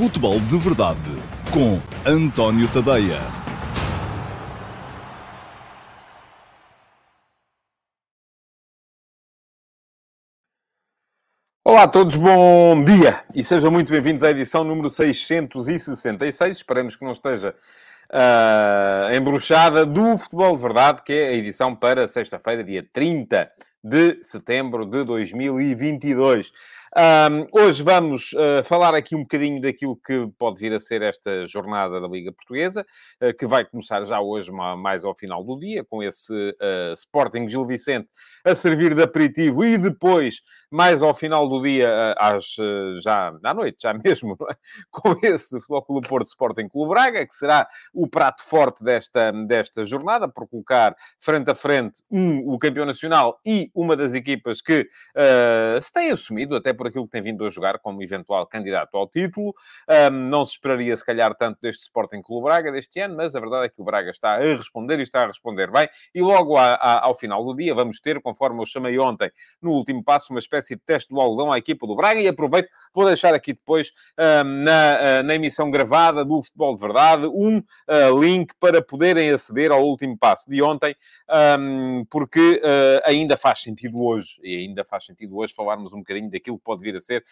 Futebol de Verdade com António Tadeia. Olá a todos, bom dia e sejam muito bem-vindos à edição número 666. Esperamos que não esteja uh, embruxada do Futebol de Verdade, que é a edição para sexta-feira, dia 30 de setembro de 2022. Um, hoje vamos uh, falar aqui um bocadinho daquilo que pode vir a ser esta jornada da Liga Portuguesa, uh, que vai começar já hoje, mais ao final do dia, com esse uh, Sporting Gil Vicente a servir de aperitivo e depois, mais ao final do dia, às, já à noite, já mesmo, é? com esse Futebol Clube Porto Sporting Clube Braga, que será o prato forte desta, desta jornada, por colocar frente a frente um, o campeão nacional e uma das equipas que se tem assumido, até por aquilo que tem vindo a jogar como eventual candidato ao título. Um, não se esperaria, se calhar, tanto deste Sporting Clube Braga deste ano, mas a verdade é que o Braga está a responder e está a responder bem. E logo a, a, ao final do dia vamos ter, conforme eu chamei ontem, no último passo, uma espécie de teste do algodão à equipa do Braga. E aproveito, vou deixar aqui depois, um, na, na emissão gravada do Futebol de Verdade, um uh, link para poderem aceder ao último passo de ontem, porque ainda faz sentido hoje, e ainda faz sentido hoje falarmos um bocadinho daquilo que pode vir a ser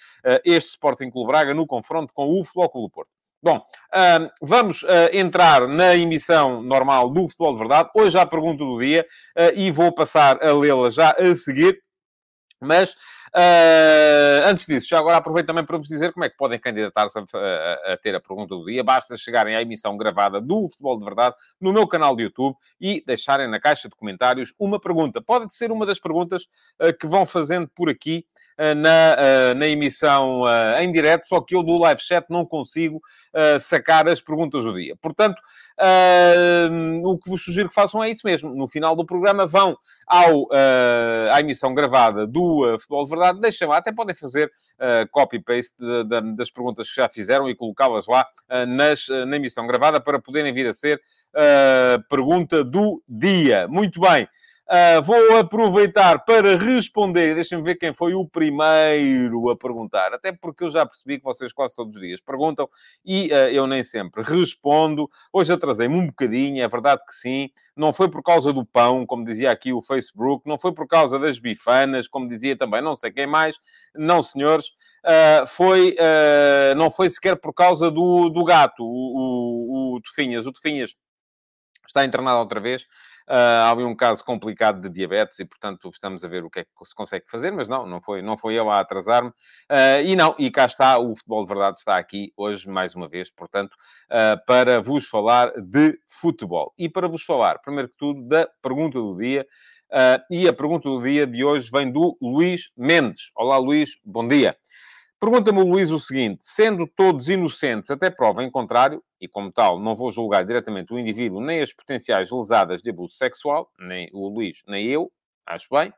este Sporting Clube Braga no confronto com o Futebol Clube Porto. Bom, vamos entrar na emissão normal do Futebol de Verdade. Hoje há a pergunta do dia e vou passar a lê-la já a seguir. Mas Uh, antes disso, já agora aproveito também para vos dizer como é que podem candidatar-se a, a, a, ter a pergunta do dia. Basta chegarem à emissão gravada do Futebol de Verdade no meu canal de YouTube e deixarem na caixa de comentários uma pergunta. Pode ser uma das perguntas uh, que vão fazendo por aqui uh, na, na emissão em direto, só que eu do live chat não consigo sacar as perguntas do dia. Portanto, o que vos sugiro que façam é isso mesmo. No final do programa vão ao, à emissão gravada do Futebol de Verdade deixem lá, até podem fazer uh, copy-paste das perguntas que já fizeram e colocá-las lá uh, nas, uh, na emissão gravada para poderem vir a ser pergunta do dia. Muito bem. Uh, vou aproveitar para responder. Deixem-me ver quem foi o primeiro a perguntar. Até porque eu já percebi que vocês quase todos os dias perguntam e uh, eu nem sempre respondo. Hoje atrasei-me um bocadinho, é verdade que sim. Não foi por causa do pão, como dizia aqui o Facebook. Não foi por causa das bifanas, como dizia também não sei quem mais. Não, senhores. Uh, foi, não foi sequer por causa do, do gato, o, o, o Tufinhas. O Tufinhas está internado outra vez. Uh, há ali um caso complicado de diabetes e, portanto, estamos a ver o que é que se consegue fazer, mas não, não foi, não foi eu a atrasar-me. Uh, e não, e cá está, o Futebol de Verdade está aqui hoje, mais uma vez, portanto, uh, para vos falar de futebol. E para vos falar, primeiro que tudo, da pergunta do dia. e a pergunta do dia de hoje vem do Luís Mendes. Olá, Luís, bom dia. Pergunta-me o Luís o seguinte: sendo todos inocentes até prova em contrário, e como tal não vou julgar diretamente o indivíduo nem as potenciais lesadas de abuso sexual, nem o Luís, nem eu, acho bem,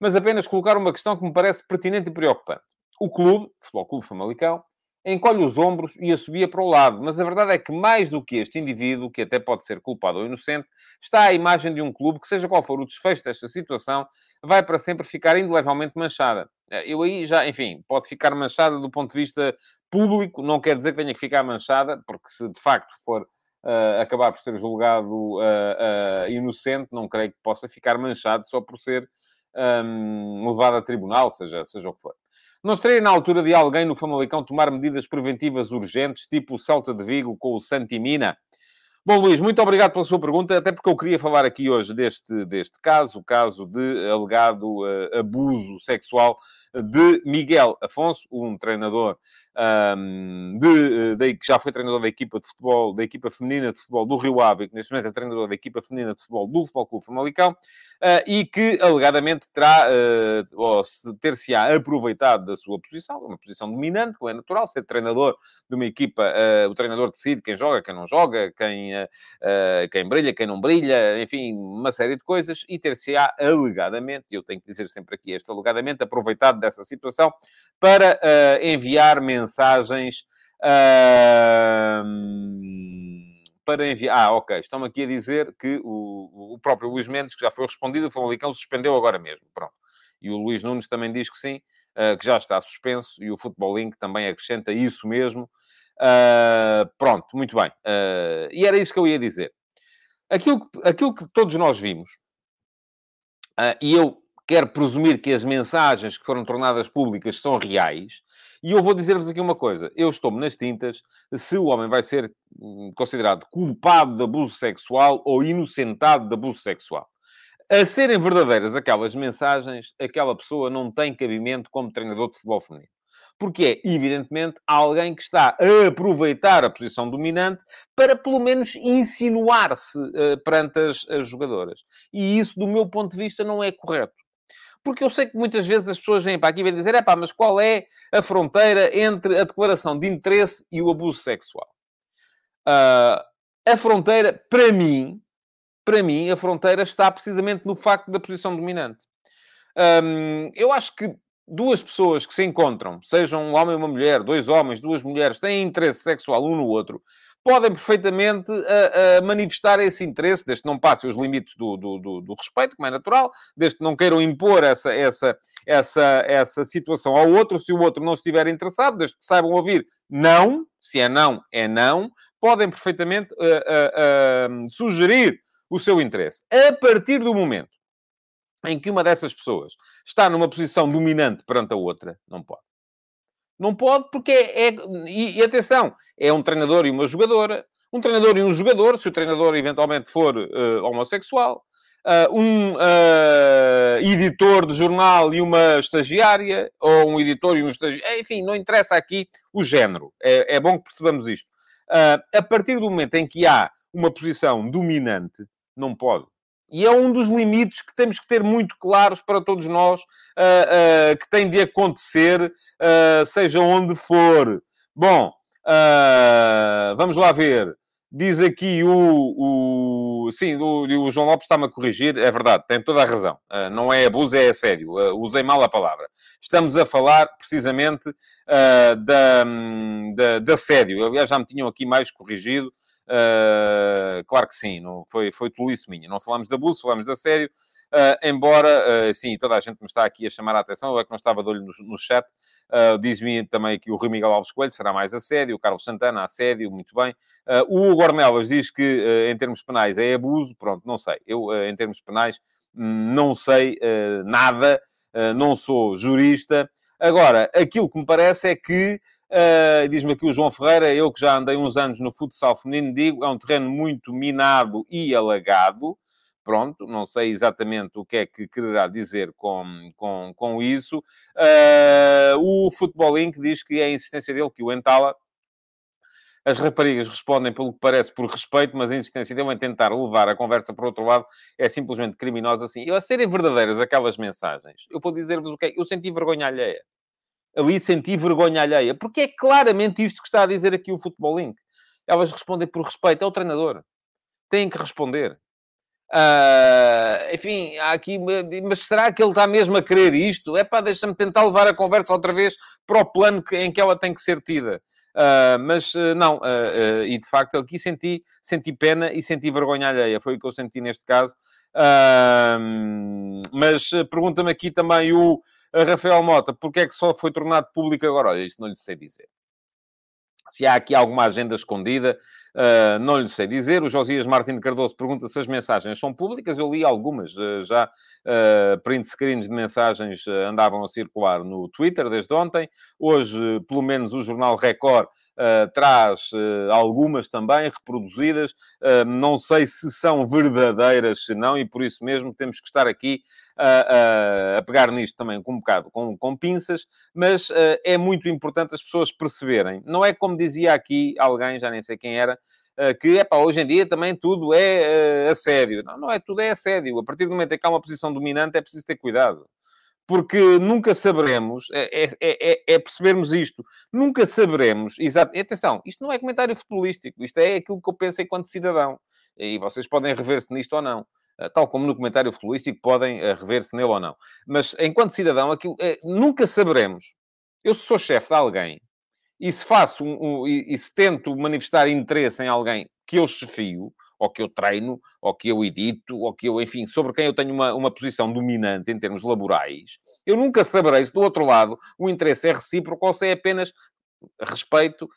mas apenas colocar uma questão que me parece pertinente e preocupante. O clube, Futebol Clube Famalicão, encolhe os ombros e assobia para o lado. Mas a verdade é que, mais do que este indivíduo, que até pode ser culpado ou inocente, está a imagem de um clube que, seja qual for o desfecho desta situação, vai para sempre ficar indelevelmente manchada. Eh, eu aí já, enfim, pode ficar manchada do ponto de vista público, não quer dizer que tenha que ficar manchada, porque se de facto for uh, acabar por ser julgado uh, uh, inocente, não creio que possa ficar manchado só por ser um, ehm, levado a tribunal, seja, seja o que for. Não estaria na altura de alguém no Famalicão tomar medidas preventivas urgentes, tipo o Celta de Vigo com o Santimina? Bom, Luís, muito obrigado pela sua pergunta, até porque eu queria falar aqui hoje deste, deste caso, o caso de alegado uh, abuso sexual de Miguel Afonso, um treinador um, de, de, que já foi treinador da equipa de futebol, da equipa feminina de futebol do Rio Ave, que neste momento é treinador da equipa feminina de futebol do Futebol Clube Famalicão, uh, e que alegadamente terá, uh, ou ter-se-á aproveitado da sua posição, uma posição dominante, como é natural, ser treinador de uma equipa, uh, o treinador decide quem joga, quem não joga, quem, quem brilha, quem não brilha, enfim, uma série de coisas, e ter-se-á alegadamente, eu tenho que dizer sempre aqui este alegadamente, aproveitado dessa situação para enviar mensagens. Uh, para enviar. Ah, ok. Estão aqui a dizer que o, o próprio Luís Mendes, que já foi respondido, o Famalicão suspendeu agora mesmo. Pronto. E o Luís Nunes também diz que sim, uh, que já está suspenso. E o Futebol Link também acrescenta isso mesmo. Uh, pronto, muito bem. Uh, e era isso que eu ia dizer. Aquilo aquilo que todos nós vimos, uh, e eu quero presumir que as mensagens que foram tornadas públicas são reais, e eu vou dizer-vos aqui uma coisa: eu estou-me nas tintas se o homem vai ser hum, considerado culpado de abuso sexual ou inocentado de abuso sexual. A serem verdadeiras aquelas mensagens, aquela pessoa não tem cabimento como treinador de futebol feminino porque é, evidentemente, alguém que está a aproveitar a posição dominante para, pelo menos, insinuar-se uh, perante as, as jogadoras. E isso, do meu ponto de vista, não é correto. Porque eu sei que muitas vezes as pessoas vêm para aqui e vêm dizer: é pá, mas qual é a fronteira entre a declaração de interesse e o abuso sexual? Uh, a fronteira, para mim, para mim, a fronteira está precisamente no facto da posição dominante. Um, eu acho que duas pessoas que se encontram, sejam um homem e uma mulher, dois homens, duas mulheres, têm interesse sexual um no outro, podem perfeitamente uh, uh, manifestar esse interesse, desde que não passem os limites do, do, do, do, respeito, como é natural, desde que não queiram impor essa, essa, essa, essa situação ao outro, se o outro não estiver interessado, desde que saibam ouvir não, se é não, é não, podem perfeitamente uh, sugerir o seu interesse. A partir do momento em que uma dessas pessoas está numa posição dominante perante a outra, não pode. Não pode porque é... e, e, atenção, é um treinador e uma jogadora. Um treinador e um jogador, se o treinador eventualmente for uh, homossexual. Uh, um uh, editor de jornal e uma estagiária, ou um editor e um estagiário, enfim, não interessa aqui o género. É, é bom que percebamos isto. a partir do momento em que há uma posição dominante, não pode. E é um dos limites que temos que ter muito claros para todos nós, uh, uh, que tem de acontecer, uh, seja onde for. Bom, vamos lá ver. Diz aqui o... o sim, o, o João Lopes está-me a corrigir. É verdade, tem toda a razão. não é abuso, é sério. usei mal a palavra. Estamos a falar, precisamente, da, da, da sério. Aliás, já me tinham aqui mais corrigido. Uh, claro que sim, não foi, foi tolice minha. Não falamos de abuso, falamos da sério. Uh, embora, uh, sim, toda a gente me está aqui a chamar a atenção, eu é que não estava de olho no, no chat. Uh, Diz-me também que o Rui Miguel Alves Coelho será mais a sério, o Carlos Santana a sério, muito bem. o Hugo diz que, em termos penais, é abuso. Pronto, não sei. Eu, em termos penais, não sei nada, não sou jurista. Agora, aquilo que me parece é que Uh, Diz-me aqui o João Ferreira, eu que já andei uns anos no futsal feminino, digo, é um terreno muito minado e alagado. Pronto, não sei exatamente o que é que quererá dizer com, com, com isso. Uh, o Futebol Inc. diz que é a insistência dele que o entala. As raparigas respondem, pelo que parece, por respeito, mas a insistência dele em tentar levar a conversa para outro lado é simplesmente criminosa. Assim, eu, a serem verdadeiras aquelas mensagens, eu vou dizer-vos o que é. Eu senti vergonha alheia ali senti vergonha alheia, porque é claramente isto que está a dizer aqui o Futebol Link. Elas respondem por respeito, é o treinador. Têm que responder. Uh, enfim, há aqui, mas será que ele está mesmo a querer isto? É pá, deixa-me tentar levar a conversa outra vez para o plano que, em que ela tem que ser tida. Uh, mas uh, não, uh, e de facto aqui senti, senti pena e senti vergonha alheia, foi o que eu senti neste caso. mas pergunta-me aqui também o a Rafael Mota, porque é que só foi tornado público agora? Olha, isto não lhe sei dizer. Se há aqui alguma agenda escondida, uh, não lhe sei dizer. O Josias Martins Cardoso pergunta se as mensagens são públicas. Eu li algumas. Uh, já uh, print screens de mensagens andavam a circular no Twitter desde ontem. Hoje, pelo menos, o jornal Record Uh, traz uh, algumas também reproduzidas. Uh, não sei se são verdadeiras, se não, e por isso mesmo temos que estar aqui a, a, pegar nisto também com um bocado com, com pinças, mas é muito importante as pessoas perceberem. Não é como dizia aqui alguém, já nem sei quem era, que é hoje em dia também tudo é a sério. Não, não é tudo é a sério. A partir do momento em que há uma posição dominante, é preciso ter cuidado porque nunca saberemos, é, é, é, é, percebermos isto, nunca saberemos, exato, atenção, isto não é comentário futebolístico, isto é aquilo que eu penso enquanto cidadão, e vocês podem rever-se nisto ou não, eh, tal como no comentário futebolístico podem eh, rever-se nele ou não, mas enquanto cidadão, aquilo, é, nunca saberemos, eu sou chefe de alguém, e se faço, um, um, e, e se tento manifestar interesse em alguém que eu chefio, ou que eu treino, ou que eu edito, ou que eu, enfim, sobre quem eu tenho uma, uma posição dominante em termos laborais, eu nunca saberei se do outro lado o interesse é recíproco ou se é apenas respeito,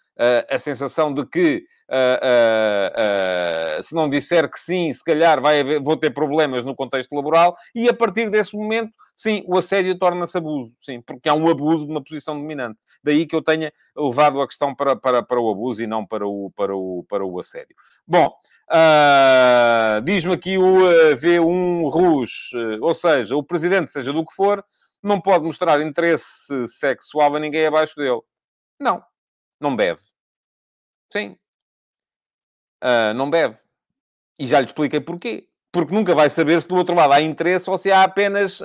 a sensação de que uh, se não disser que sim, se calhar vai haver, vou ter problemas no contexto laboral, e a partir desse momento, sim, o assédio torna-se abuso, sim, porque há um abuso de uma posição dominante. Daí que eu tenha levado a questão para, para, para o abuso e não para o, para o, para o assédio. Bom, Uh, Diz-me aqui o uh, V1 Rus, uh, ou seja, o presidente, seja do que for, não pode mostrar interesse sexual a ninguém abaixo dele. Não, não deve. Sim, uh, não deve. E já lhe expliquei porquê. Porque nunca vai saber se do outro lado há interesse ou se há apenas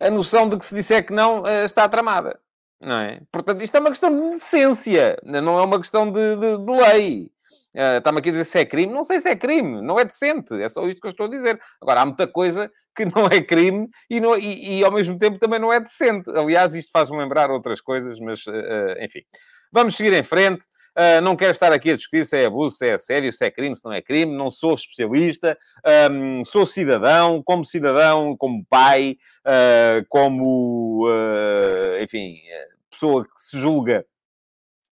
a noção de que se disser que não, está tramada. Não é? Portanto, isto é uma questão de decência, não é uma questão de, de, de lei. Uh, Está-me aqui a dizer se é crime. Não sei se é crime, não é decente. É só isto que eu estou a dizer. Agora, há muita coisa que não é crime e, não, e, e ao mesmo tempo também não é decente. Aliás, isto faz-me lembrar outras coisas, mas uh, enfim. Vamos seguir em frente. Uh, não quero estar aqui a discutir se é abuso, se é sério, se é crime, se não é crime. Não sou especialista. Um, sou cidadão. Como cidadão, como pai, uh, como, uh, enfim, pessoa que se julga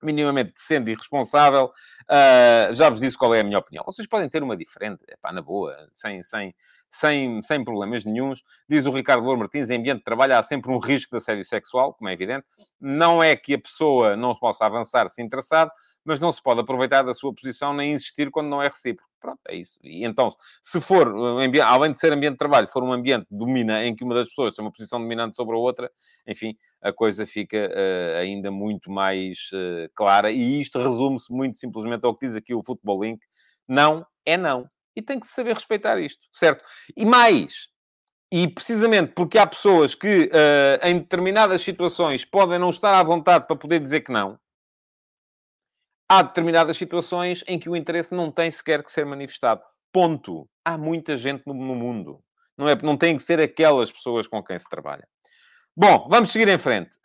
minimamente decente e responsável, uh, já vos disse qual é a minha opinião. Vocês podem ter uma diferente, pá, na boa, sem, sem, sem, sem problemas nenhums. Diz o Ricardo Louro Martins, em ambiente de trabalho há sempre um risco de assédio sexual, como é evidente. Não é que a pessoa não possa avançar se interessado, mas não se pode aproveitar da sua posição nem insistir quando não é recíproco. Pronto, é isso. E então, se for, além de ser ambiente de trabalho, for um ambiente domina, em que uma das pessoas tem uma posição dominante sobre a outra, enfim, a coisa fica uh, ainda muito mais uh, clara. E isto resume-se muito simplesmente ao que diz aqui o Futebol Link. Não é não. E tem que saber respeitar isto, certo? E mais, e precisamente porque há pessoas que, uh, em determinadas situações, podem não estar à vontade para poder dizer que não, há determinadas situações em que o interesse não tem sequer que ser manifestado. Ponto. Há muita gente no, no mundo. Não, é, não tem que ser aquelas pessoas com quem se trabalha. Bom, vamos seguir em frente.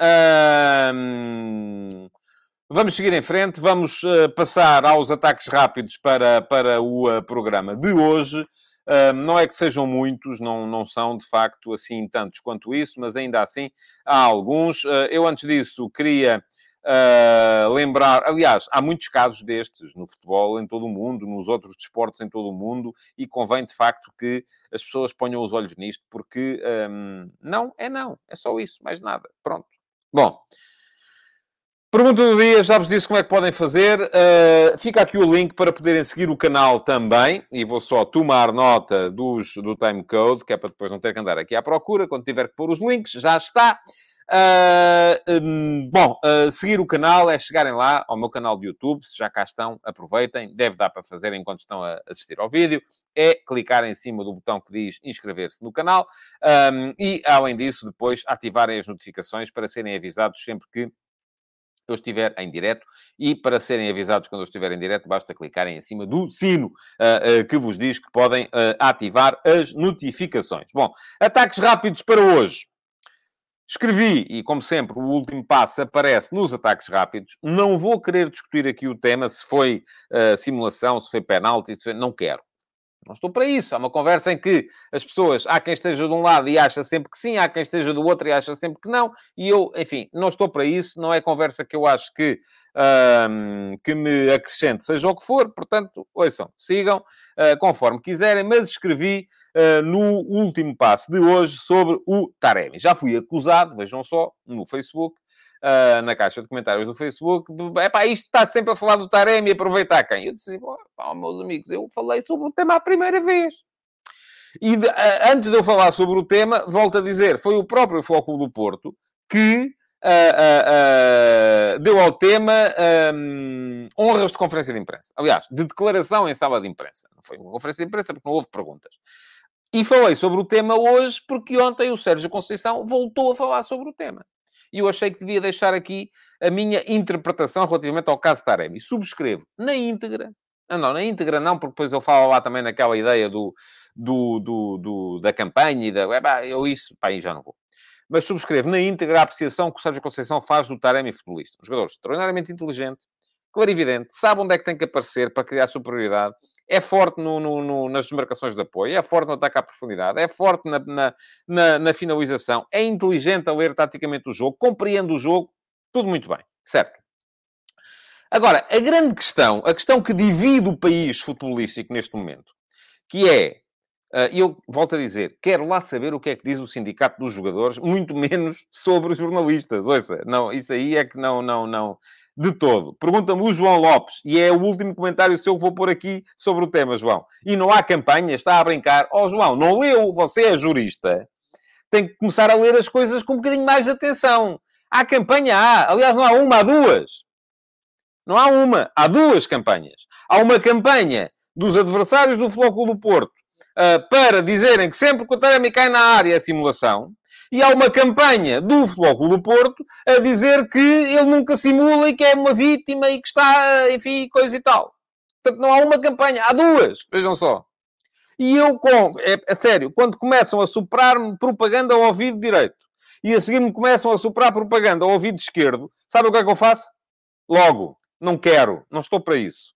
Vamos seguir em frente. Vamos uh, passar aos ataques rápidos para, para o uh, programa de hoje. Uh, não é que sejam muitos, não, não são de facto assim tantos quanto isso, mas ainda assim há alguns. eu, antes disso, queria lembrar, aliás, há muitos casos destes no futebol em todo o mundo, nos outros desportos em todo o mundo, e convém de facto que as pessoas ponham os olhos nisto, porque um, não é não, é só isso, mais nada. Pronto. Bom. Pergunta do dia, já vos disse como é que podem fazer. Uh, fica aqui o link para poderem seguir o canal também. E vou só tomar nota dos, do timecode, que é para depois não ter que andar aqui à procura. Quando tiver que pôr os links, já está. Uh, um, bom, uh, seguir o canal é chegarem lá ao meu canal de YouTube, se já cá estão, aproveitem, deve dar para fazer enquanto estão a assistir ao vídeo, é clicar em cima do botão que diz inscrever-se no canal um, e, além disso, depois ativarem as notificações para serem avisados sempre que eu estiver em direto e para serem avisados quando eu estiver em direto basta clicarem em cima do sino uh, uh, que vos diz que podem uh, ativar as notificações. Bom, ataques rápidos para hoje. Escrevi, e como sempre, o último passo aparece nos ataques rápidos. Não vou querer discutir aqui o tema, se foi simulação, se foi penalti, se foi... não quero. Não estou para isso. Há uma conversa em que as pessoas, há quem esteja de um lado e acha sempre que sim, há quem esteja do outro e acha sempre que não. E eu, enfim, não estou para isso. Não é conversa que eu acho que, um, que me acrescente, seja o que for. Portanto, ouçam, sigam uh, conforme quiserem. Mas escrevi uh, no último passo de hoje sobre o Taremi. Já fui acusado, vejam só, no Facebook, uh, na caixa de comentários do Facebook, é pá, isto está sempre a falar do Taremi, aproveitar quem? Eu disse, pá, meus amigos, eu falei sobre o tema a primeira vez. E de, uh, antes de eu falar sobre o tema, volto a dizer, foi o próprio Foco do Porto que uh, deu ao tema um, honras de conferência de imprensa. Aliás, de declaração em sala de imprensa. Não foi uma conferência de imprensa porque não houve perguntas. E falei sobre o tema hoje porque ontem o Sérgio Conceição voltou a falar sobre o tema e eu achei que devia deixar aqui a minha interpretação relativamente ao caso Taremi. Subscrevo na íntegra. Ah, não, na íntegra não, porque depois eu falo lá também naquela ideia do, do, do, do da campanha e da... Eu isso, pá, aí já não vou. Mas subscrevo na íntegra a apreciação que o Sérgio Conceição faz do Taremi futebolista. Um jogador extraordinariamente inteligente, clarividente, sabe onde é que tem que aparecer para criar superioridade, é forte no, no, no, nas desmarcações de apoio, é forte no ataque à profundidade, é forte na, na, na, na finalização, é inteligente a ler taticamente o jogo, compreende o jogo, tudo muito bem, certo? Agora, a grande questão, a questão que divide o país futebolístico neste momento, que é, e eu volto a dizer, quero lá saber o que é que diz o sindicato dos jogadores, muito menos sobre os jornalistas. Ouça, não, isso aí é que não, não, não, de todo. Pergunta-me o João Lopes, e é o último comentário seu que vou pôr aqui sobre o tema, João. E não há campanha, está a brincar. Ó oh, João, não leu, você é jurista. Tem que começar a ler as coisas com um bocadinho mais de atenção. Há campanha, há. Aliás, não há uma, há duas. Não há uma, há duas campanhas. Há uma campanha dos adversários do Futebol do Porto uh, para dizerem que sempre que o Taremi cai na área é simulação e há uma campanha do Futebol Clube do Porto a dizer que ele nunca simula e que é uma vítima e que está, enfim, coisa e tal. Portanto, não há uma campanha, há duas, vejam só. E eu, com, é, é sério, quando começam a soprar-me propaganda ao ouvido direito e a seguir me começam a soprar propaganda ao ouvido esquerdo, sabe o que é que eu faço? Logo, não quero, não estou para isso.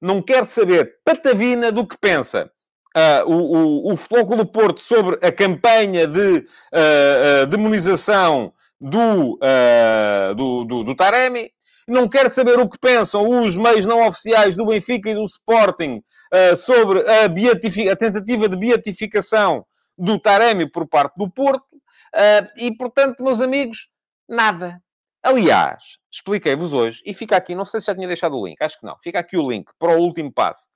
Não quero saber patavina do que pensa uh, o, o, o do Porto sobre a campanha de uh, uh, demonização do, do, do, do, Taremi. Não quero saber o que pensam os meios não oficiais do Benfica e do Sporting sobre a, a, tentativa de beatificação do Taremi por parte do Porto. e, portanto, meus amigos, nada. Aliás, expliquei-vos hoje, e fica aqui, não sei se já tinha deixado o link, acho que não, fica aqui o link para o último passo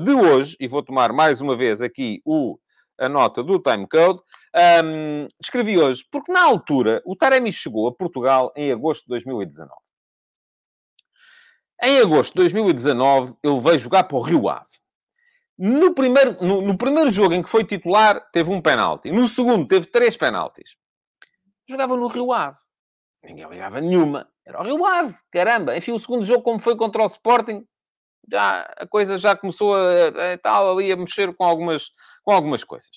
de hoje, e vou tomar mais uma vez aqui o, a nota do timecode. Um, escrevi hoje, porque na altura o Taremi chegou a Portugal em agosto de 2019. Em agosto de 2019, ele veio jogar para o Rio Ave. No primeiro, no, no primeiro jogo em que foi titular, teve um penalti. No segundo, teve três penaltis. Jogava no Rio Ave Ninguém ligava nenhuma. Era o Rio Ave, caramba. Enfim, o segundo jogo, como foi contra o Sporting, já, a coisa já começou a, a, tal, ali a mexer com algumas, com algumas coisas.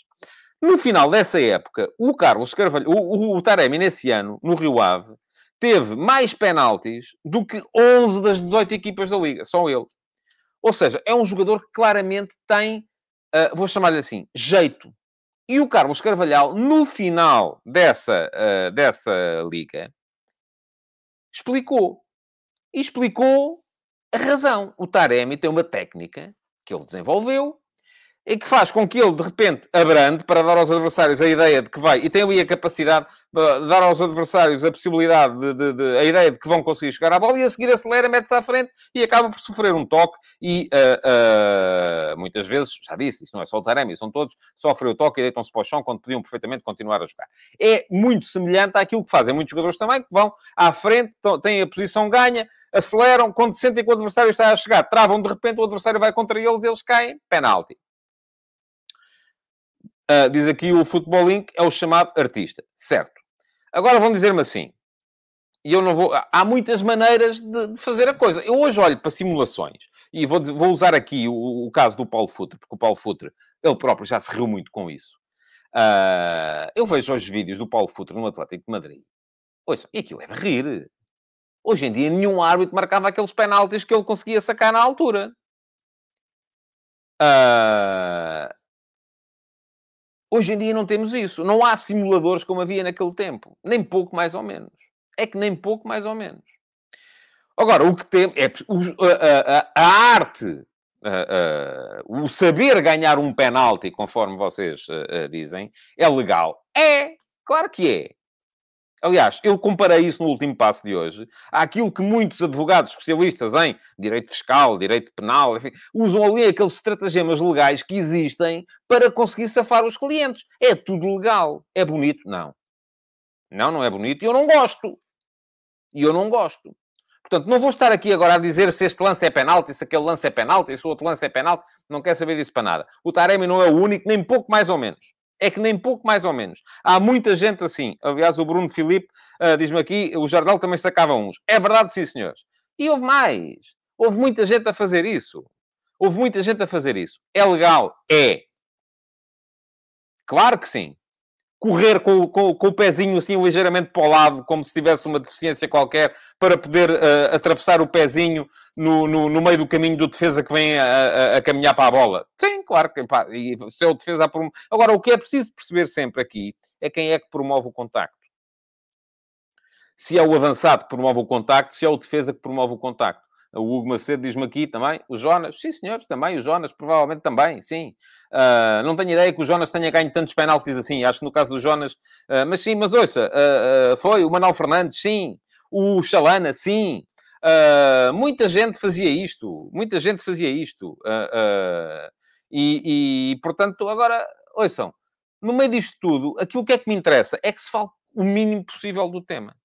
No final dessa época, o Carlos Carvalho, o, o, o Taremi, nesse ano, no Rio Ave, teve mais penaltis do que 11 das 18 equipas da Liga. Só ele. Ou seja, é um jogador que claramente tem, uh, vou chamar-lhe assim, jeito. E o Carlos Carvalhal, no final dessa, uh, dessa liga, explicou. E explicou a razão. O Taremi tem uma técnica que ele desenvolveu e que faz com que ele, de repente, abrande para dar aos adversários a ideia de que vai, e tem ali a capacidade de dar aos adversários a possibilidade, de, de, de a ideia de que vão conseguir chegar à bola, e a seguir acelera, mete-se à frente e acaba por sofrer um toque, e uh, uh, muitas vezes, já disse, isso não é só o Taremi, são todos, sofrem o toque e deitam-se para o chão quando podiam perfeitamente continuar a jogar. É muito semelhante àquilo que fazem muitos jogadores também, que vão à frente, têm a posição ganha, aceleram, quando sentem que o adversário está a chegar, travam de repente, o adversário vai contra eles, eles caem, penalti. Uh, diz aqui o Futebol Link é o chamado artista. Certo. Agora vão dizer-me assim. E eu não vou... Há muitas maneiras de, de, fazer a coisa. Eu hoje olho para simulações. E vou, vou usar aqui o, o, caso do Paulo Futre. Porque o Paulo Futre, ele próprio já se riu muito com isso. Uh, eu vejo hoje vídeos do Paulo Futre no Atlético de Madrid. Ouça, e aquilo é de rir. Hoje em dia, nenhum árbitro marcava aqueles penaltis que ele conseguia sacar na altura. Uh, Hoje em dia não temos isso. Não há simuladores como havia naquele tempo. Nem pouco mais ou menos. É que nem pouco mais ou menos. Agora, o que tem é a, a, a arte, a, o saber ganhar um penalti, conforme vocês dizem, é legal. É, claro que é. Aliás, eu comparei isso no último passo de hoje àquilo que muitos advogados especialistas em direito fiscal, direito penal, enfim, usam ali aqueles estratagemas legais que existem para conseguir safar os clientes. É tudo legal. É bonito? Não. Não, não é bonito e eu não gosto. E eu não gosto. Portanto, não vou estar aqui agora a dizer se este lance é penalti, se aquele lance é penalti, se o outro lance é penalti. Não quero saber disso para nada. O Taremi não é o único, nem pouco mais ou menos. É que nem pouco mais ou menos. Há muita gente assim. Aliás, o Bruno Filipe uh, diz-me aqui, o Jardel também sacava uns. É verdade, sim, senhores. E houve mais. Houve muita gente a fazer isso. Houve muita gente a fazer isso. É legal? É. Claro que sim correr com, com, com, o pezinho assim ligeiramente para o lado, como se tivesse uma deficiência qualquer, para poder uh, atravessar o pezinho no, no, no, meio do caminho do defesa que vem a, a, a caminhar para a bola. Sim, claro que pá, e se é o defesa a Agora, o que é preciso perceber sempre aqui é quem é que promove o contacto. se é o avançado que promove o contacto, se é o defesa que promove o contacto. O Hugo Macedo diz-me aqui também, o Jonas, sim senhores, também, o Jonas, provavelmente também, sim. Uh, não tenho ideia que o Jonas tenha ganho tantos penaltis assim, acho que no caso do Jonas, uh, mas sim, mas ouça, uh, foi o Manuel Fernandes, sim, o Chalana, sim. muita gente fazia isto, muita gente fazia isto. E, e, portanto, agora, ouçam, no meio disto tudo, aquilo que é que me interessa é que se fale o mínimo possível do tema.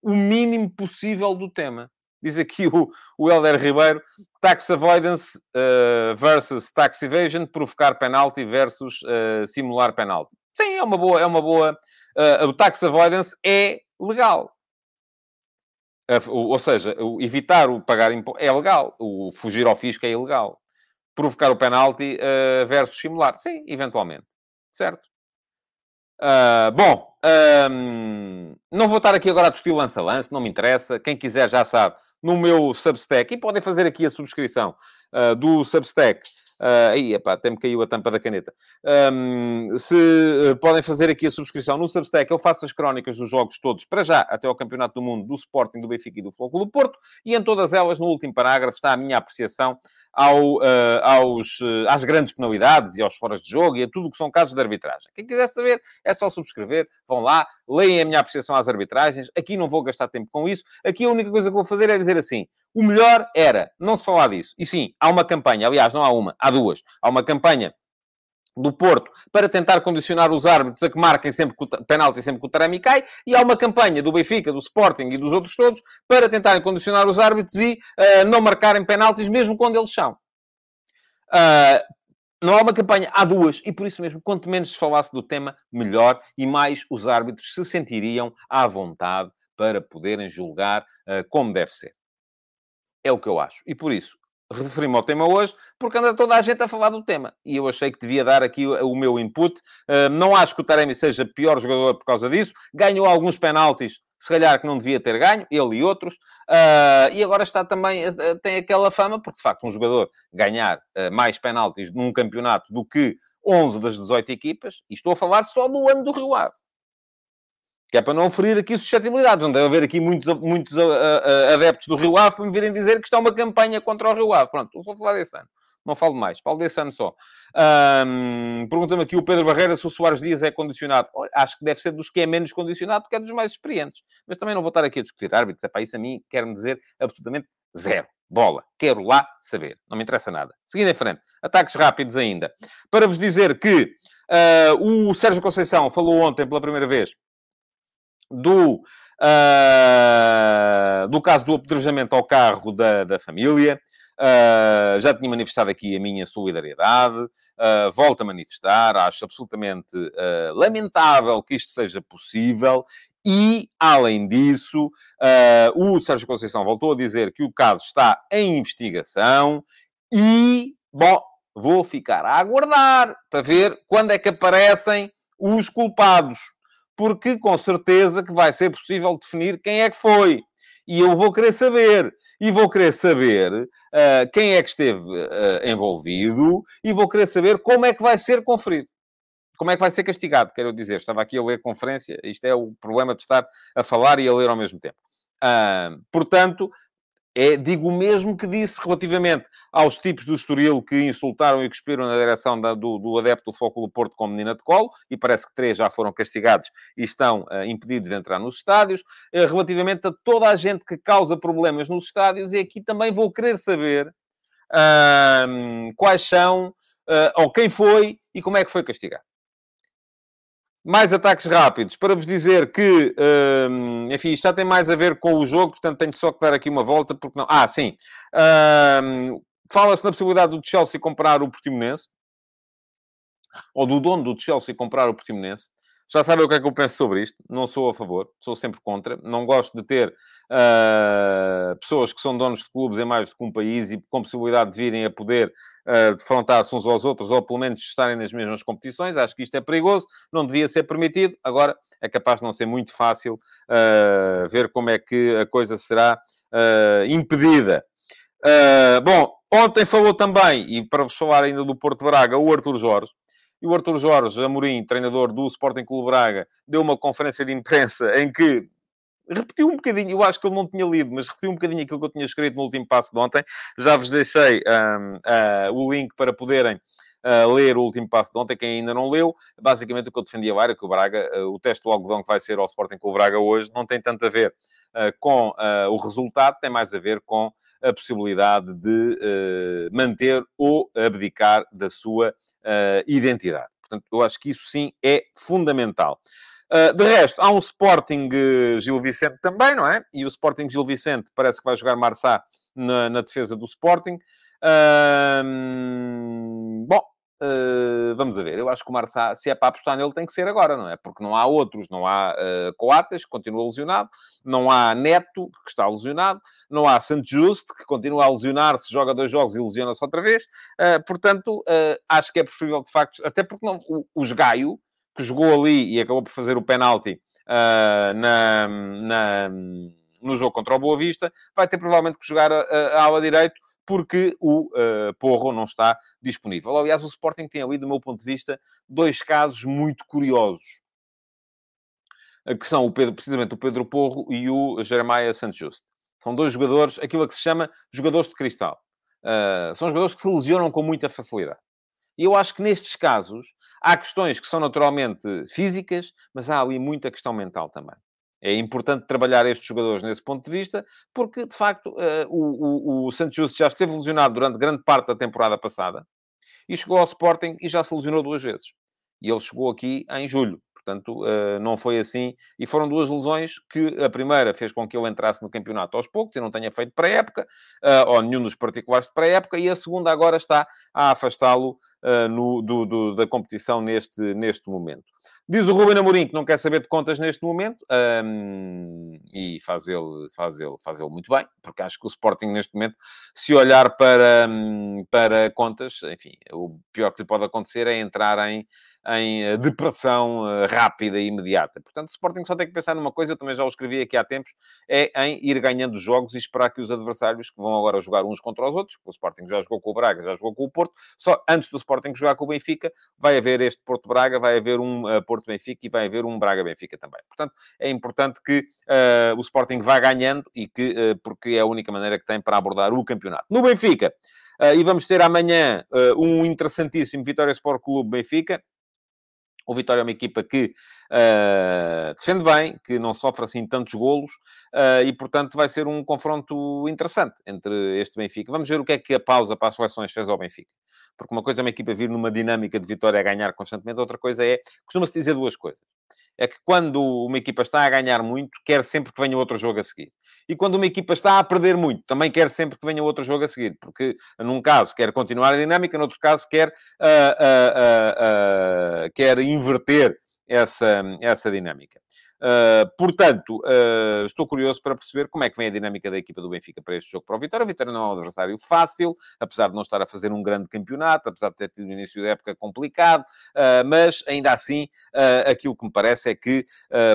O mínimo possível do tema. Diz aqui o, o Helder Ribeiro, tax avoidance uh, versus tax evasion, provocar penalty versus uh, simular penalty. Sim, é uma boa, é uma boa. Uh, o tax avoidance é legal. ou seja, o evitar o pagar imposto é legal. O fugir ao fisco é ilegal. Provocar o penalty versus simular. Sim, eventualmente. Certo? bom, um, não vou estar aqui agora a discutir o lance-a-lance, não me interessa. Quem quiser já sabe no meu Substack. E podem fazer aqui a subscrição uh, do Substack. Uh, aí, epá, até me caiu a tampa da caneta. Um, se uh, podem fazer aqui a subscrição no Substack, eu faço as crónicas dos jogos todos, para já, até ao Campeonato do Mundo, do Sporting, do Benfica e do Futebol do Porto, e em todas elas, no último parágrafo, está a minha apreciação ao, uh, aos, uh, às grandes penalidades e aos foras de jogo e a tudo o que são casos de arbitragem. Quem quiser saber, é só subscrever, vão lá, leem a minha apreciação às arbitragens. Aqui não vou gastar tempo com isso. Aqui a única coisa que vou fazer é dizer assim: o melhor era não se falar disso. E sim, há uma campanha, aliás, não há uma, há duas. Há uma campanha do Porto para tentar condicionar os árbitros a que marquem sempre que o penalti sempre que o Taremi cai, e há uma campanha do Benfica, do Sporting e dos outros todos para tentarem condicionar os árbitros e uh, não marcarem penaltis mesmo quando eles são. Uh, não há uma campanha, há duas, e por isso mesmo, quanto menos se falasse do tema, melhor, e mais os árbitros se sentiriam à vontade para poderem julgar uh, como deve ser. É o que eu acho. E por isso, referi-me ao tema hoje, porque anda toda a gente a falar do tema. E eu achei que devia dar aqui o, meu input. Uh, não acho que o Taremi seja pior jogador por causa disso. Ganhou alguns penaltis, se calhar que não devia ter ganho, ele e outros. Uh, e agora está também, uh, tem aquela fama, porque de facto um jogador ganhar mais penaltis num campeonato do que 11 das 18 equipas, e estou a falar só do ano do Rio Ave. Que é para não ferir aqui suscetibilidades. Não deve haver aqui muitos, muitos uh, uh, adeptos do Rio Ave para me virem dizer que está uma campanha contra o Rio Ave. Pronto, estou a falar desse ano. Não falo mais, falo desse ano só. Um, Pergunta-me aqui o Pedro Barreira se o Soares Dias é condicionado. Acho que deve ser dos que é menos condicionado, porque é dos mais experientes. Mas também não vou estar aqui a discutir árbitros. É para isso a mim, quer-me dizer absolutamente zero. Bola. Quero lá saber. Não me interessa nada. Seguindo em frente. Ataques rápidos ainda. Para vos dizer que uh, o Sérgio Conceição falou ontem pela primeira vez do, uh, do caso do apedrejamento ao carro da, da família. Uh, já tinha manifestado aqui a minha solidariedade, uh, volto a manifestar, acho absolutamente uh, lamentável que isto seja possível. E, além disso, o Sérgio Conceição voltou a dizer que o caso está em investigação e, bom, vou ficar a aguardar para ver quando é que aparecem os culpados porque com certeza que vai ser possível definir quem é que foi. E eu vou querer saber. E vou querer saber uh, quem é que esteve uh, envolvido e vou querer saber como é que vai ser conferido. Como é que vai ser castigado, quero dizer. Estava aqui a ler conferência. Isto é o problema de estar a falar e a ler ao mesmo tempo. Uh, portanto, é, digo o mesmo que disse relativamente aos tipos do Estoril que insultaram e cuspiram na direção da, do, do, adepto do Foco do Porto com menina de colo, e parece que três já foram castigados e estão uh, impedidos de entrar nos estádios. Uh, relativamente a toda a gente que causa problemas nos estádios, e aqui também vou querer saber uh, quais são, eh, ou quem foi e como é que foi castigado mais ataques rápidos, para vos dizer que, hum, enfim, isto já tem mais a ver com o jogo, portanto tenho só que dar aqui uma volta, porque não... Ah, sim. Hum, Fala-se na possibilidade do Chelsea comprar o Portimonense, ou do dono do Chelsea comprar o Portimonense. Já sabem o que é que eu penso sobre isto. Não sou a favor, sou sempre contra. Não gosto de ter uh, pessoas que são donos de clubes em mais do que um país e com possibilidade de virem a poder uh, defrontar-se uns aos outros ou pelo menos estarem nas mesmas competições. Acho que isto é perigoso, não devia ser permitido. Agora é capaz de não ser muito fácil uh, ver como é que a coisa será impedida. bom, ontem falou também, e para vos falar ainda do Porto Braga, o Arthur Jorge. E o Arthur Jorge Amorim, treinador do Sporting Clube Braga, deu uma conferência de imprensa em que repetiu um bocadinho, eu acho que ele não tinha lido, mas repetiu um bocadinho aquilo que eu tinha escrito no último passo de ontem. Já vos deixei um, uh, o link para poderem uh, ler o último passo de ontem, quem ainda não leu. Basicamente o que eu defendia lá era que o Braga, uh, o teste do algodão que vai ser ao Sporting o Braga hoje, não tem tanto a ver com o resultado, tem mais a ver com a possibilidade de manter ou abdicar da sua identidade. Portanto, eu acho que isso sim é fundamental. Uh, de resto, há um Sporting Gil Vicente também, não é? E o Sporting Gil Vicente parece que vai jogar Marçá na, na defesa do Sporting. Uh, bom, uh, vamos a ver. Eu acho que o Marçá, se é para apostar nele, tem que ser agora, não é? Porque não há outros. Não há uh, Coates, que continua lesionado. Não há Neto, que está lesionado. Não há Santos Justo, que continua a lesionar-se, joga dois jogos e lesiona-se outra vez. portanto, acho que é preferível, de facto... Até porque não, o, os Gaio que jogou ali e acabou por fazer o penalti uh, na, na, no jogo contra o Boa Vista, vai ter provavelmente que jogar a, a ala direito porque o uh, Porro não está disponível. Aliás, o Sporting tem ali, do meu ponto de vista, dois casos muito curiosos. Que são o Pedro, precisamente o Pedro Porro e o Jeremiah Santos São dois jogadores, aquilo que se chama jogadores de cristal. Uh, são jogadores que se lesionam com muita facilidade. E eu acho que nestes casos Há questões que são naturalmente físicas, mas há ali muita questão mental também. É importante trabalhar estes jogadores nesse ponto de vista, porque, de facto, uh, o, o, o Santos Justo já esteve lesionado durante grande parte da temporada passada e chegou ao Sporting e já se lesionou duas vezes. E ele chegou aqui em julho. Portanto, uh, não foi assim. E foram duas lesões que a primeira fez com que ele entrasse no campeonato aos poucos e não tenha feito pré-época, uh, ou nenhum dos particulares de pré-época, e a segunda agora está a afastá-lo da competição neste, neste momento. Diz o Ruben Amorim que não quer saber de contas neste momento um, e faz ele, faz, ele, faz ele muito bem, porque acho que o Sporting neste momento, se olhar para, um, para contas, enfim, o pior que lhe pode acontecer é entrar em em eh, depressão eh, rápida e imediata. Portanto, o Sporting só tem que pensar numa coisa, eu também já o escrevi aqui há tempos, é em ir ganhando jogos e esperar que os adversários, que vão agora jogar uns contra os outros, o Sporting já jogou com o Braga, já jogou com o Porto, só antes do Sporting jogar com o Benfica, vai haver este Porto-Braga, vai haver um uh, Porto-Benfica e vai haver um Braga-Benfica também. Portanto, é importante que uh, o Sporting vá ganhando e que, uh, porque é a única maneira que tem para abordar o campeonato. No Benfica, e vamos ter amanhã um interessantíssimo Vitória Sport Clube Benfica, o Vitória é uma equipa que uh, defende bem, que não sofre assim tantos golos uh, e, portanto, vai ser um confronto interessante entre este Benfica. Vamos ver o que é que a pausa para as seleções fez ao Benfica. Porque uma coisa é uma equipa vir numa dinâmica de vitória a ganhar constantemente, outra coisa é... Costuma-se dizer duas coisas é que quando uma equipa está a ganhar muito, quer sempre que venha outro jogo a seguir. E quando uma equipa está a perder muito, também quer sempre que venha outro jogo a seguir. Porque, num caso, quer continuar a dinâmica, no outro caso, quer, uh, uh, uh, quer inverter essa, essa dinâmica. Uh, portanto, uh, estou curioso para perceber como é que vem a dinâmica da equipa do Benfica para este jogo para o Vitória. O Vitória não é um adversário fácil, apesar de não estar a fazer um grande campeonato, apesar de ter tido o início da época complicado, uh, mas ainda assim, aquilo que me parece é que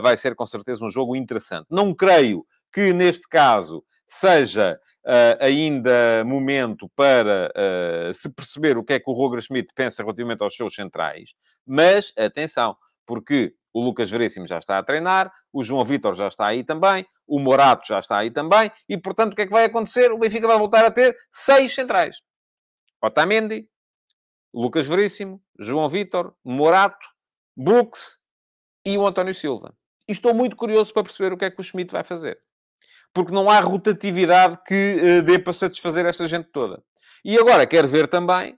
vai ser com certeza um jogo interessante. Não creio que neste caso seja Uh, ainda momento para uh, se perceber o que é que o Roger Schmidt pensa relativamente aos seus centrais, mas atenção, porque o Lucas Veríssimo já está a treinar, o João Vitor já está aí também, o Morato já está aí também, e portanto o que é que vai acontecer? O Benfica vai voltar a ter seis centrais. Otamendi, Lucas Veríssimo, João Vitor, Morato, Bux e o António Silva. E estou muito curioso para perceber o que é que o Schmidt vai fazer. Porque não há rotatividade que uh, dê para satisfazer esta gente toda. E agora quero ver também,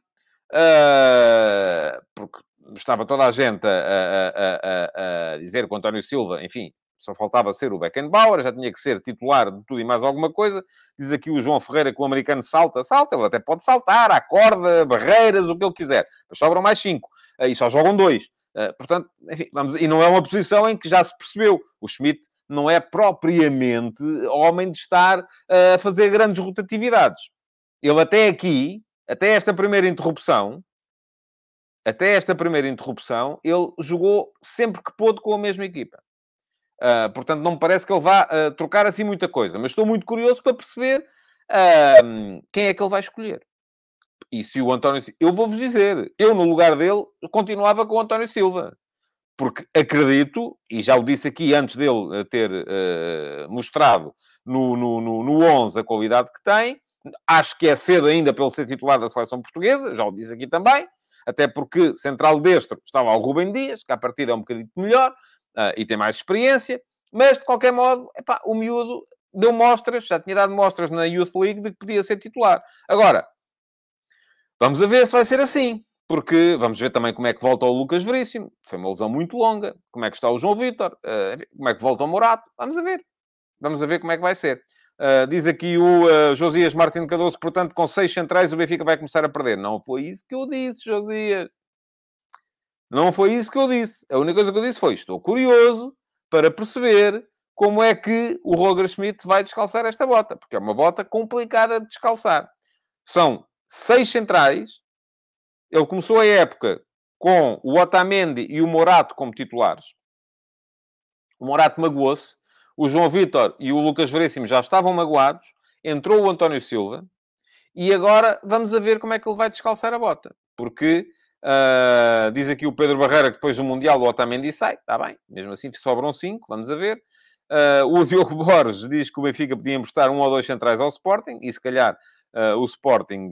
uh, porque estava toda a gente a, a, a, a, dizer que o António Silva, enfim, só faltava ser o Beckenbauer, já tinha que ser titular de tudo e mais alguma coisa. Diz aqui o João Ferreira que o americano salta, salta, ele até pode saltar, à corda, barreiras, o que ele quiser. Mas sobram mais cinco. E só jogam dois. Eh, portanto, enfim, vamos, e não é uma posição em que já se percebeu. O Schmidt não é propriamente homem de estar a fazer grandes rotatividades. Ele até aqui, até esta primeira interrupção, até esta primeira interrupção, ele jogou sempre que pôde com a mesma equipa. Uh, portanto, não me parece que ele vá uh, trocar assim muita coisa. Mas estou muito curioso para perceber uh, quem é que ele vai escolher. E se o António... Eu vou-vos dizer, eu no lugar dele continuava com o António Silva. porque acredito, e já o disse aqui antes dele ter mostrado no, no, no, no 11 a qualidade que tem, acho que é cedo ainda pelo ser titular da seleção portuguesa, já o disse aqui também, até porque central destro estava o Rubem Dias, que a partida é um bocadinho melhor uh, e tem mais experiência, mas de qualquer modo, epá, o miúdo deu mostras, já tinha dado mostras na Youth League de que podia ser titular. Agora, vamos a ver se vai ser assim porque vamos ver também como é que volta o Lucas Veríssimo. Foi uma lesão muito longa. Como é que está o João Vitor? Uh, como é que volta o Morato? Vamos a ver. Vamos a ver como é que vai ser. Uh, diz aqui o uh, Josias Martins Cardoso, portanto, com seis centrais o Benfica vai começar a perder. Não foi isso que eu disse, Josias. Não foi isso que eu disse. A única coisa que eu disse foi: estou curioso para perceber como é que o Roger Schmidt vai descalçar esta bota, porque é uma bota complicada de descalçar. São seis centrais ele começou a época com o Otamendi e o Morato como titulares. O Morato magoou-se. O João Vitor e o Lucas Veríssimo já estavam magoados. Entrou o António Silva. E agora vamos a ver como é que ele vai descalçar a bota. Porque uh, diz aqui o Pedro Barreira que depois do Mundial o Otamendi sai. Está bem. Mesmo assim sobram cinco. Vamos a ver. Uh, o Diogo Borges diz que o Benfica podia emprestar um ou dois centrais ao Sporting. E se calhar uh, o Sporting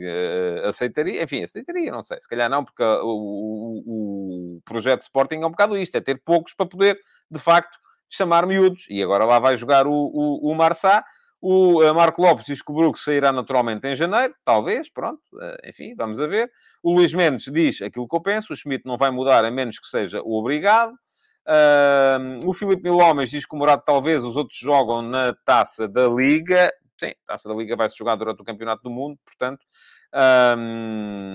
aceitaria, enfim, aceitaria, não sei, se calhar não, porque o, o, o, projeto Sporting é um bocado isto, é ter poucos para poder, de facto, chamar miúdos, e agora lá vai jogar o, o, o Marçá, o uh, Marco Lopes diz que o Brook sairá naturalmente em janeiro, talvez, pronto, enfim, vamos a ver. O Luís Mendes diz aquilo que eu penso, o Schmidt não vai mudar a menos que seja o obrigado. Uh, o Filipe Milomes diz que o Morado talvez os outros jogam na taça da Liga. Sim, a Taça da Liga vai-se jogar durante o Campeonato do Mundo, portanto,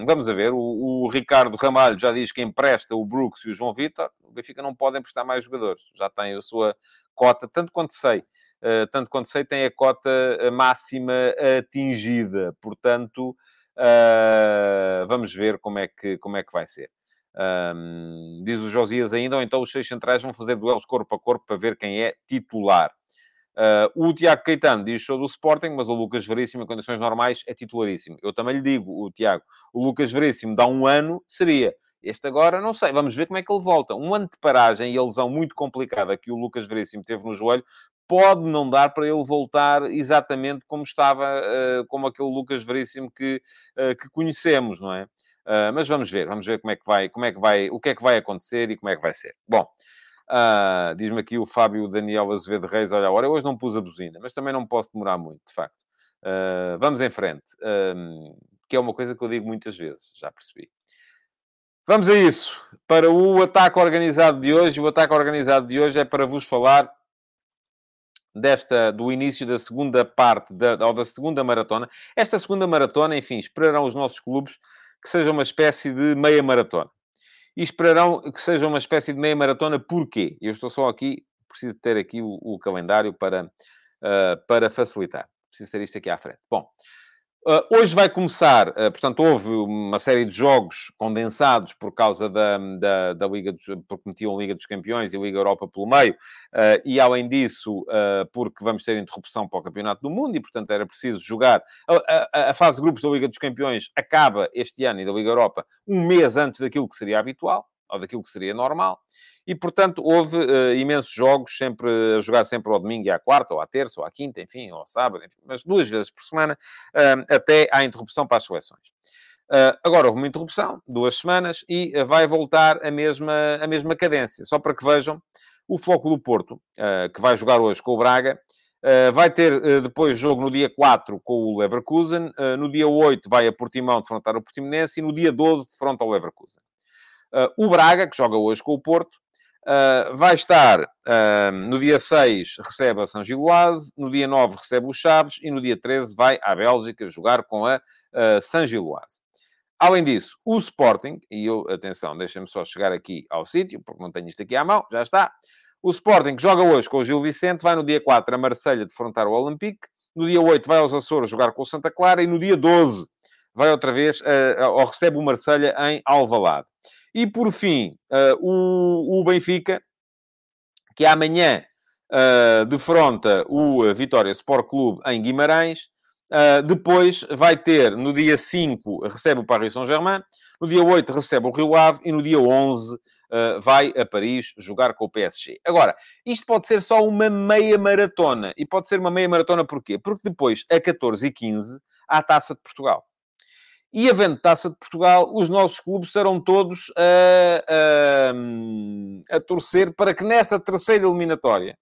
vamos a ver. O, o, Ricardo Ramalho já diz que empresta o Brooks e o João Vitor. Benfica não pode emprestar mais jogadores. Já tem a sua cota, tanto quanto sei. Uh, tanto quanto sei, tem a cota máxima atingida. Portanto, uh, vamos ver como é que, como é que vai ser. Um, diz o Josias ainda, ou então os seis centrais vão fazer duelos corpo a corpo para ver quem é titular. Uh, o Tiago Caetano diz sou do Sporting, mas o Lucas Veríssimo, em condições normais, é titularíssimo. Eu também lhe digo, o Tiago, o Lucas Veríssimo dá um ano, seria. Este agora, não sei, vamos ver como é que ele volta. Um ano de paragem e a lesão muito complicada que o Lucas Veríssimo teve no joelho, pode não dar para ele voltar exatamente como estava, uh, como aquele Lucas Veríssimo que, uh, que conhecemos, não é? mas vamos ver, vamos ver como é que vai, como é que vai, o que é que vai acontecer e como é que vai ser. Bom, Uh, Diz-me aqui o Fábio Daniel Azevedo Reis, olha, agora eu hoje não pus a buzina, mas também não posso demorar muito, de facto. Uh, vamos em frente, uh, que é uma coisa que eu digo muitas vezes, já percebi. Vamos a isso. Para o ataque organizado de hoje, o ataque organizado de hoje é para vos falar desta, do início da segunda parte, da, ou da segunda maratona. Esta segunda maratona, enfim, esperarão os nossos clubes que seja uma espécie de meia maratona e esperarão que seja uma espécie de meia maratona. Porquê? Eu estou só aqui, preciso ter aqui o, o calendário para, uh, para facilitar. Preciso ter isto aqui à frente. Bom, hoje vai começar, uh, portanto, houve uma série de jogos condensados por causa da, da, da Liga dos, porque metiam a Liga dos Campeões e a Liga Europa pelo meio, uh, e além disso, porque vamos ter interrupção para o Campeonato do Mundo e, portanto, era preciso jogar. A, a, a, fase de grupos da Liga dos Campeões acaba este ano e da Liga Europa um mês antes daquilo que seria habitual, ou daquilo que seria normal. E, portanto, houve uh, imensos jogos, sempre a jogar sempre ao domingo e à quarta, ou à terça, ou à quinta, enfim, ou ao sábado, enfim, mas duas vezes por semana, uh, até à interrupção para as seleções. Uh, agora houve uma interrupção, duas semanas, e vai voltar a mesma, a mesma cadência. Só para que vejam, o Floco do Porto, que vai jogar hoje com o Braga, vai ter depois jogo no dia 4 com o Leverkusen, no dia 8 vai a Portimão defrontar o Portimonense e no dia 12 defronta o Leverkusen. o Braga, que joga hoje com o Porto, Uh, vai estar uh, no dia 6 recebe a São Giloase, no dia 9 recebe o Chaves e no dia 13 vai à Bélgica jogar com a uh, São Giloase. Além disso, o Sporting, e eu, atenção, deixem-me só chegar aqui ao sítio, porque não tenho isto aqui à mão, já está. O Sporting que joga hoje com o Gil Vicente, vai no dia 4 a Marselha defrontar o Olympique, no dia 8 vai aos Açores jogar com o Santa Clara e no dia 12 vai outra vez, uh, ou recebe o Marselha em Alvalade. E por fim, uh, o, o, Benfica, que amanhã uh, defronta o Vitória Sport Clube em Guimarães. Uh, depois vai ter, no dia 5, recebe o Paris Saint-Germain. No dia 8, recebe o Rio Ave. E no dia 11, uh, vai a Paris jogar com o PSG. Agora, isto pode ser só uma meia maratona. E pode ser uma meia maratona porquê? Porque depois, a 14 e 15, há a Taça de Portugal. E havendo Taça de Portugal, os nossos clubes serão todos a, a, a torcer para que nesta terceira eliminatória,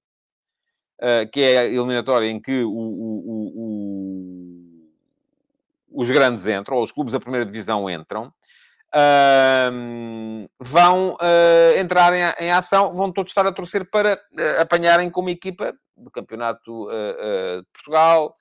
que é a eliminatória em que o, o, o, os grandes entram, ou os clubes da primeira divisão entram, vão entrar em, em, ação, vão todos estar a torcer para apanharem como equipa do Campeonato de Portugal,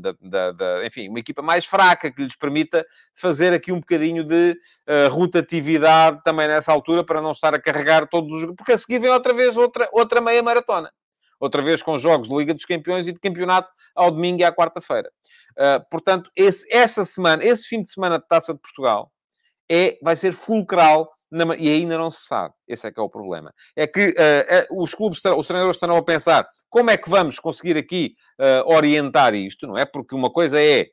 da, da, da, enfim, uma equipa mais fraca que lhes permita fazer aqui um bocadinho de uh, rotatividade também nessa altura para não estar a carregar todos os... Porque a seguir vem outra vez outra, outra meia maratona. Outra vez com jogos de Liga dos Campeões e de campeonato ao domingo e à quarta-feira. Uh, portanto, esse, essa semana, esse fim de semana de Taça de Portugal é, vai ser fulcral na, e ainda não se sabe. Esse é que é o problema. É que uh, os clubes, os treinadores estarão a pensar como é que vamos conseguir aqui uh, orientar isto, não é? Porque uma coisa é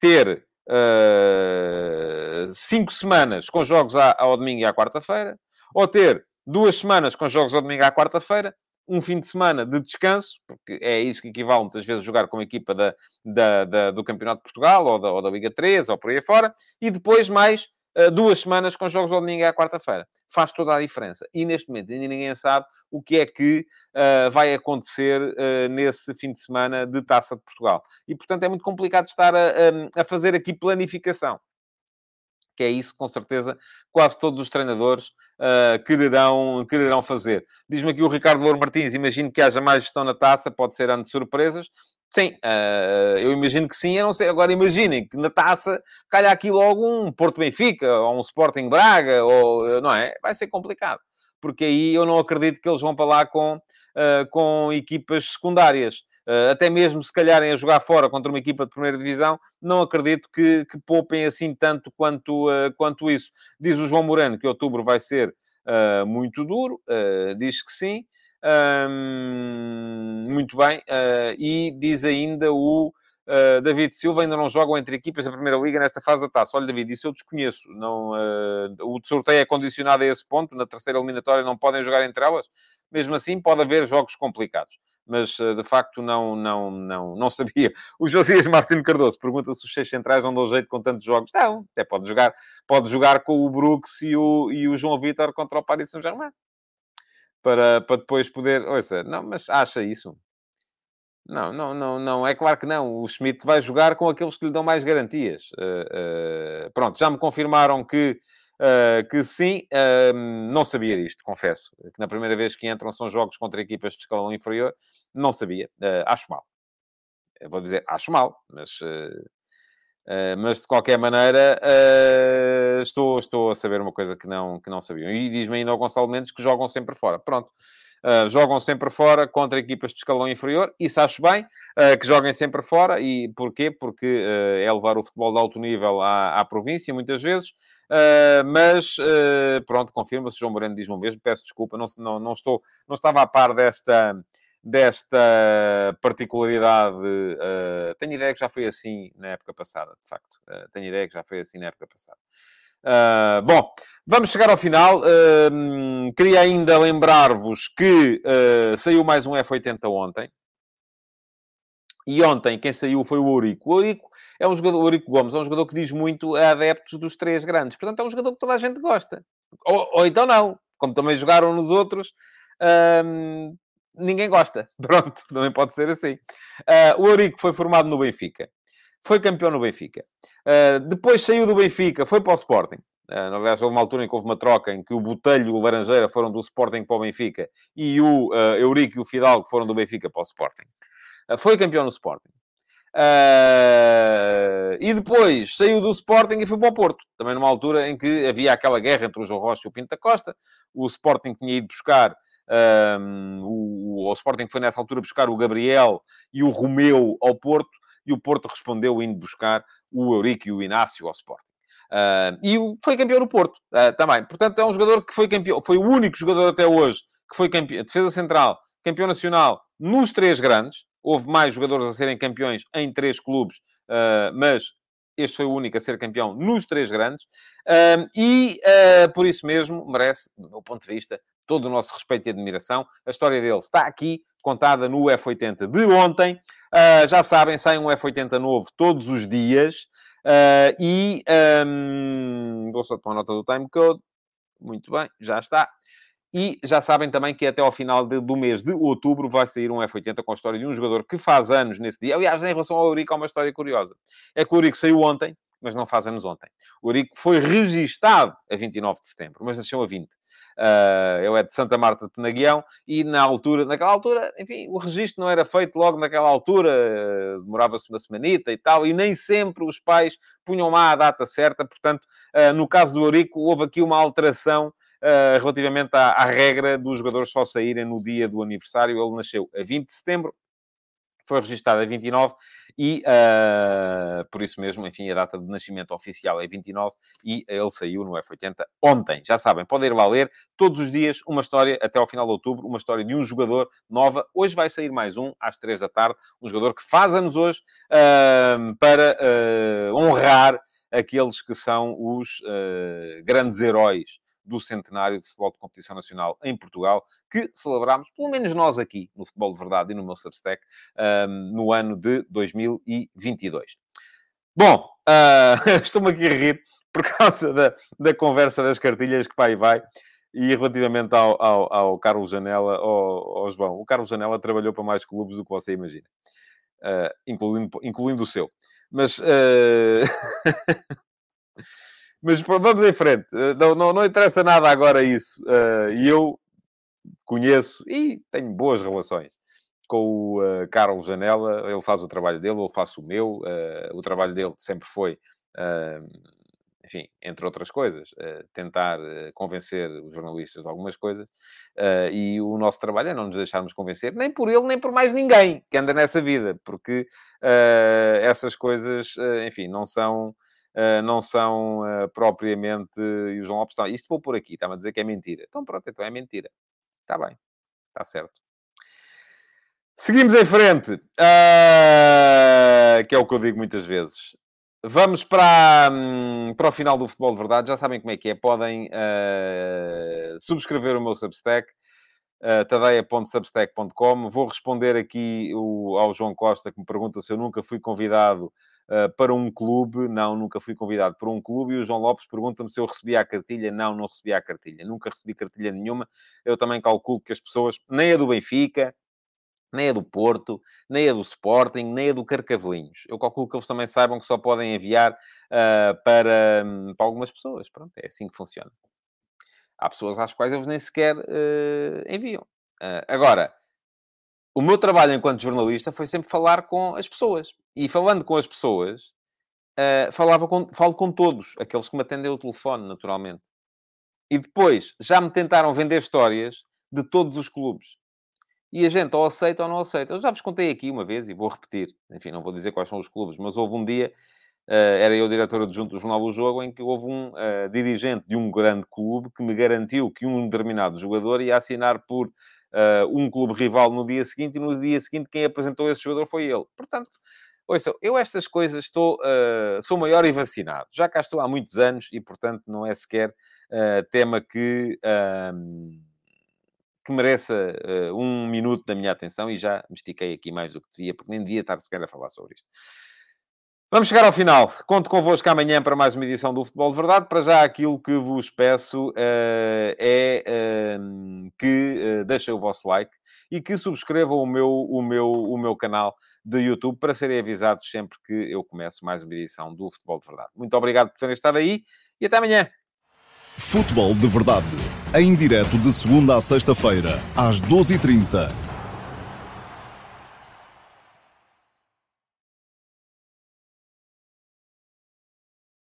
ter uh, cinco semanas com jogos ao domingo e à quarta-feira, ou ter duas semanas com jogos ao domingo e à quarta-feira, um fim de semana de descanso, porque é isso que equivale muitas vezes jogar com a equipa da, da, da, do Campeonato de Portugal, ou da, ou da Liga 3, ou por aí fora, e depois mais duas semanas com jogos ao domingo e à quarta-feira. Faz toda a diferença. E neste momento ainda ninguém sabe o que é que uh, vai acontecer uh, nesse fim de semana de Taça de Portugal. E, portanto, é muito complicado estar a, a, fazer aqui planificação que é isso, com certeza, quase todos os treinadores uh, quererão, quererão fazer. Diz-me aqui o Ricardo Louro Martins, imagino que haja mais gestão na taça, pode ser ano de surpresas. Sim, uh, eu imagino que sim, eu não sei. Agora imaginem que na taça calha aqui logo um Porto Benfica, ou um Sporting Braga, ou não é? Vai ser complicado. Porque aí eu não acredito que eles vão para lá com, uh, com equipas secundárias. Uh, até mesmo se calharem a jogar fora contra uma equipa de primeira divisão, não acredito que, que poupem assim tanto quanto, quanto isso. Diz o João Moreno que outubro vai ser muito duro, diz que sim muito bem. Uh, e diz ainda o uh, David Silva, ainda não jogam entre equipas da Primeira Liga nesta fase da taça. Olha, David, isso eu desconheço. Não, uh, o sorteio é condicionado a esse ponto. Na terceira eliminatória não podem jogar entre elas. Mesmo assim, pode haver jogos complicados. Mas, de facto, não, não, não, não sabia. O Josias Martins Cardoso pergunta se os seis centrais não dão jeito com tantos jogos. Não, até pode jogar, pode jogar com o Brooks e o, e o João Vitor contra o Paris Saint-Germain para, para depois poder. Ouça, não, mas acha isso? Não, não, não, não. É claro que não. O Schmidt vai jogar com aqueles que lhe dão mais garantias. Uh, uh, pronto, já me confirmaram que, uh, que sim. Ehm, não sabia disto, confesso. Que na primeira vez que entram são jogos contra equipas de escalão inferior. Não sabia. acho mal. Eu vou dizer, acho mal, mas Uh, mas de qualquer maneira, uh, estou, estou a saber uma coisa que não, que não sabiam. E diz-me ainda ao Gonçalo Mendes que jogam sempre fora. Pronto. Uh, jogam sempre fora contra equipas de escalão inferior, isso acho bem, que joguem sempre fora. E porquê? Porque é levar o futebol de alto nível à, à província, muitas vezes. mas, pronto, confirma-se. João Moreno diz-me vez, peço desculpa, não, não, não, estou, não estava a par desta desta particularidade. Uh, tenho ideia que já foi assim na época passada, de facto. Uh, tenho ideia que já foi assim na época passada. Uh, bom, vamos chegar ao final. Uh, queria ainda lembrar-vos que saiu mais um F80 ontem. E ontem quem saiu foi o Eurico. O Eurico é um jogador, o Eurico Gomes é um jogador que diz muito a adeptos dos três grandes. Portanto, é um jogador que toda a gente gosta. Ou, ou então não. Como também jogaram nos outros, ninguém gosta. Pronto, também pode ser assim. Uh, o Eurico foi formado no Benfica. Foi campeão no Benfica. Uh, depois saiu do Benfica, foi para o Sporting. Uh, na verdade, houve uma altura em que houve uma troca em que o Botelho e o Laranjeira foram do Sporting para o Benfica e o uh, Eurico e o Fidalgo foram do Benfica para o Sporting. Uh, foi campeão no Sporting. Uh, e depois saiu do Sporting e foi para o Porto. Também numa altura em que havia aquela guerra entre o João Rocha e o Pinto da Costa. O Sporting tinha ido buscar um, o, o Sporting foi nessa altura buscar o Gabriel e o Romeu ao Porto, e o Porto respondeu indo buscar o Eurico e o Inácio ao Sporting. Uh, e foi campeão no Porto uh, também. Portanto, é um jogador que foi campeão, foi o único jogador até hoje que foi campeão, defesa central, campeão nacional nos três grandes. Houve mais jogadores a serem campeões em três clubes, uh, mas Este foi o único a ser campeão nos três grandes. E, uh, por isso mesmo, merece, do meu ponto de vista, todo o nosso respeito e admiração. A história dele está aqui, contada no F80 de ontem. Uh, já sabem, sai um F80 novo todos os dias. Uh, e um, vou só tomar nota do timecode. Muito bem, já está. E já sabem também que até ao final de, do mês de outubro vai sair um F80 com a história de um jogador que faz anos nesse dia. Aliás, em relação ao Eurico, há uma história curiosa. É que o Eurico saiu ontem, mas não faz anos ontem. O Eurico foi registado a 29 de setembro, mas nasceu a 20. Uh, ele é de Santa Marta de Penaguião e na altura, naquela altura, enfim, o registro não era feito logo naquela altura, uh, demorava-se uma semanita e tal, e nem sempre os pais punham lá a data certa, portanto, uh, no caso do Eurico, houve aqui uma alteração relativamente à, à, regra dos jogadores só saírem no dia do aniversário. Ele nasceu a 20 de setembro, foi registado a 29 e, uh, por isso mesmo, enfim, a data de nascimento oficial é 29 e ele saiu no F80 ontem. Já sabem, podem ir lá ler todos os dias uma história, até ao final de outubro, uma história de um jogador nova. Hoje vai sair mais um, às 3 da tarde, um jogador que faz anos hoje uh, para uh, honrar aqueles que são os grandes heróis do centenário de futebol de competição nacional em Portugal, que celebramos, pelo menos nós aqui, no Futebol de Verdade e no meu Substack, um, no ano de 2022. Bom, uh, estou-me aqui a rir por causa da, da conversa das cartilhas que vai e vai. E relativamente ao, ao, ao Carlos Janela, ao, ao, João, o Carlos Janela trabalhou para mais clubes do que você imagina, uh, incluindo, incluindo o seu. Mas uh... Mas vamos em frente. Eh, não, não, não interessa nada agora isso. Uh, e eu conheço e tenho boas relações com o uh, Carlos Janela. Ele faz o trabalho dele, eu faço o meu. O trabalho dele sempre foi, enfim, entre outras coisas, tentar convencer os jornalistas de algumas coisas. e o nosso trabalho é não nos deixarmos convencer, nem por ele, nem por mais ninguém que anda nessa vida, porque essas coisas, enfim, não são não são uh, propriamente. E o João Lopes está. Isto vou por aqui, está-me a dizer que é mentira. Então pronto, então é mentira. Está bem, está certo. Seguimos em frente, uh, que é o que eu digo muitas vezes. Vamos para, um, para o final do Futebol de Verdade. Já sabem como é que é. Podem uh, subscrever o meu Substack, uh, tadeia.substack.com. Vou responder aqui o, ao João Costa, que me pergunta se eu nunca fui convidado uh, para um clube. Não, nunca fui convidado para um clube. E o João Lopes pergunta-me se eu recebi a cartilha. Não, não recebi a cartilha. Nunca recebi cartilha nenhuma. Eu também calculo que as pessoas, nem a do Benfica, nem a do Porto, nem a do Sporting, nem a do Carcavelinhos. Eu calculo que eles também saibam que só podem enviar uh, para, um, para algumas pessoas. Pronto, é assim que funciona. Há pessoas às quais eles nem sequer uh, enviam. Uh, agora, o meu trabalho enquanto jornalista foi sempre falar com as pessoas. E falando com as pessoas, uh, falava com, falo com todos, aqueles que me atendem o telefone, naturalmente. E depois, já me tentaram vender histórias de todos os clubes. E a gente ou aceita ou não aceita. Eu já vos contei aqui uma vez e vou repetir. Enfim, não vou dizer quais são os clubes, mas houve um dia, uh, era eu diretor adjunto do Jornal do Jogo, em que houve um uh, dirigente de um grande clube que me garantiu que um determinado jogador ia assinar por uh, um clube rival no dia seguinte e no dia seguinte quem apresentou esse jogador foi ele. Portanto, ouçam, eu estas coisas estou, uh, sou maior e vacinado. Já cá estou há muitos anos e, portanto, não é sequer uh, tema que... que mereça um minuto da minha atenção e já me estiquei aqui mais do que devia, porque nem devia estar sequer a falar sobre isto. Vamos chegar ao final. Conto convosco amanhã para mais uma edição do Futebol de Verdade. Para já, aquilo que vos peço uh, é uh, que uh, deixem o vosso like e que subscrevam o meu, o, meu, o meu canal de YouTube para serem avisados sempre que eu começo mais uma edição do Futebol de Verdade. Muito obrigado por terem estado aí e até amanhã. Futebol de Verdade, em direto de segunda a sexta-feira, às 12h30